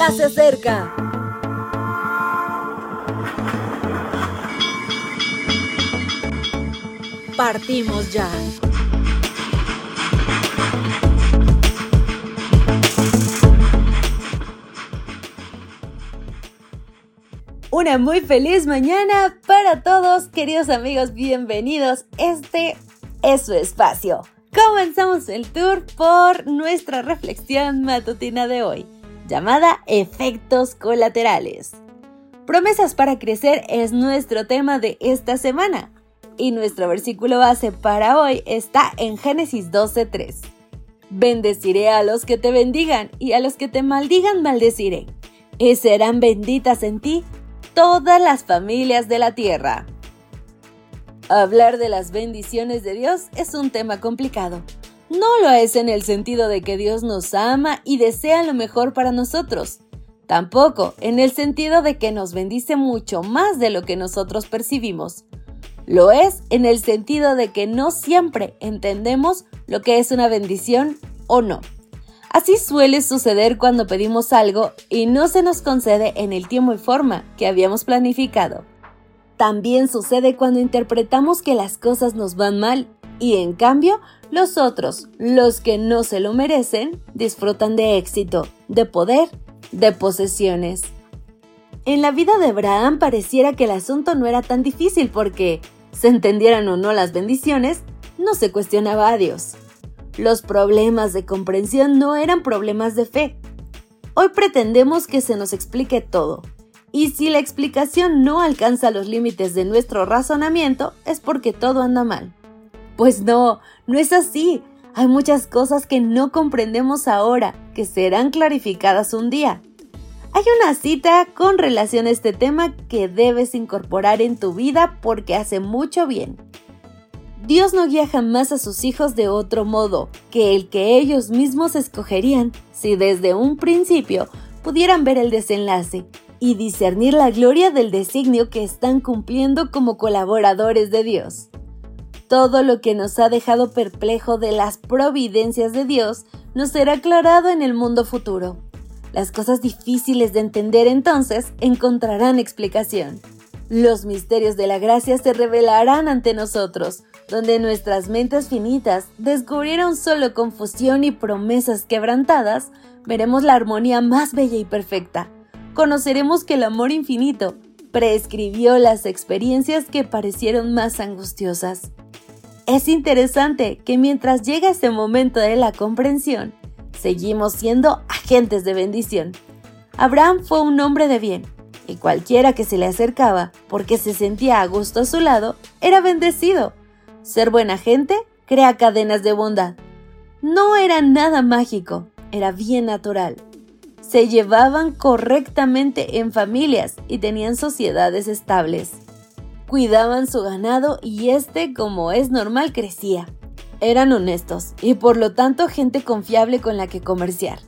ya se acerca. Partimos ya. Una muy feliz mañana para todos, queridos amigos, bienvenidos. Este es su espacio. Comenzamos el tour por nuestra reflexión matutina de hoy, llamada Efectos colaterales. Promesas para crecer es nuestro tema de esta semana y nuestro versículo base para hoy está en Génesis 12:3. Bendeciré a los que te bendigan y a los que te maldigan maldeciré. Y serán benditas en ti todas las familias de la tierra. Hablar de las bendiciones de Dios es un tema complicado. No lo es en el sentido de que Dios nos ama y desea lo mejor para nosotros. Tampoco en el sentido de que nos bendice mucho más de lo que nosotros percibimos. Lo es en el sentido de que no siempre entendemos lo que es una bendición o no. Así suele suceder cuando pedimos algo y no se nos concede en el tiempo y forma que habíamos planificado. También sucede cuando interpretamos que las cosas nos van mal y en cambio los otros, los que no se lo merecen, disfrutan de éxito, de poder, de posesiones. En la vida de Abraham pareciera que el asunto no era tan difícil porque, se entendieran o no las bendiciones, no se cuestionaba a Dios. Los problemas de comprensión no eran problemas de fe. Hoy pretendemos que se nos explique todo. Y si la explicación no alcanza los límites de nuestro razonamiento, es porque todo anda mal. Pues no, no es así. Hay muchas cosas que no comprendemos ahora, que serán clarificadas un día. Hay una cita con relación a este tema que debes incorporar en tu vida porque hace mucho bien. Dios no guía jamás a sus hijos de otro modo que el que ellos mismos escogerían si desde un principio pudieran ver el desenlace y discernir la gloria del designio que están cumpliendo como colaboradores de Dios. Todo lo que nos ha dejado perplejo de las providencias de Dios nos será aclarado en el mundo futuro. Las cosas difíciles de entender entonces encontrarán explicación. Los misterios de la gracia se revelarán ante nosotros, donde nuestras mentes finitas descubrieron solo confusión y promesas quebrantadas, veremos la armonía más bella y perfecta. Conoceremos que el amor infinito prescribió las experiencias que parecieron más angustiosas. Es interesante que mientras llega este momento de la comprensión, seguimos siendo agentes de bendición. Abraham fue un hombre de bien, y cualquiera que se le acercaba porque se sentía a gusto a su lado, era bendecido. Ser buena gente crea cadenas de bondad. No era nada mágico, era bien natural. Se llevaban correctamente en familias y tenían sociedades estables. Cuidaban su ganado y este, como es normal, crecía. Eran honestos y por lo tanto gente confiable con la que comerciar.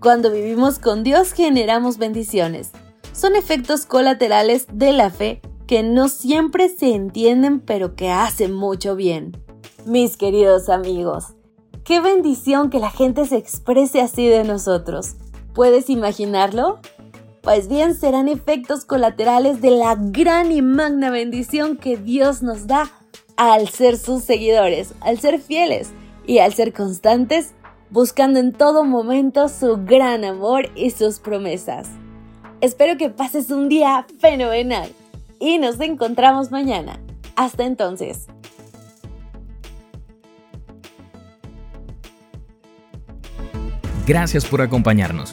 Cuando vivimos con Dios generamos bendiciones. Son efectos colaterales de la fe que no siempre se entienden pero que hacen mucho bien. Mis queridos amigos, qué bendición que la gente se exprese así de nosotros. ¿Puedes imaginarlo? Pues bien, serán efectos colaterales de la gran y magna bendición que Dios nos da al ser sus seguidores, al ser fieles y al ser constantes, buscando en todo momento su gran amor y sus promesas. Espero que pases un día fenomenal y nos encontramos mañana. Hasta entonces. Gracias por acompañarnos.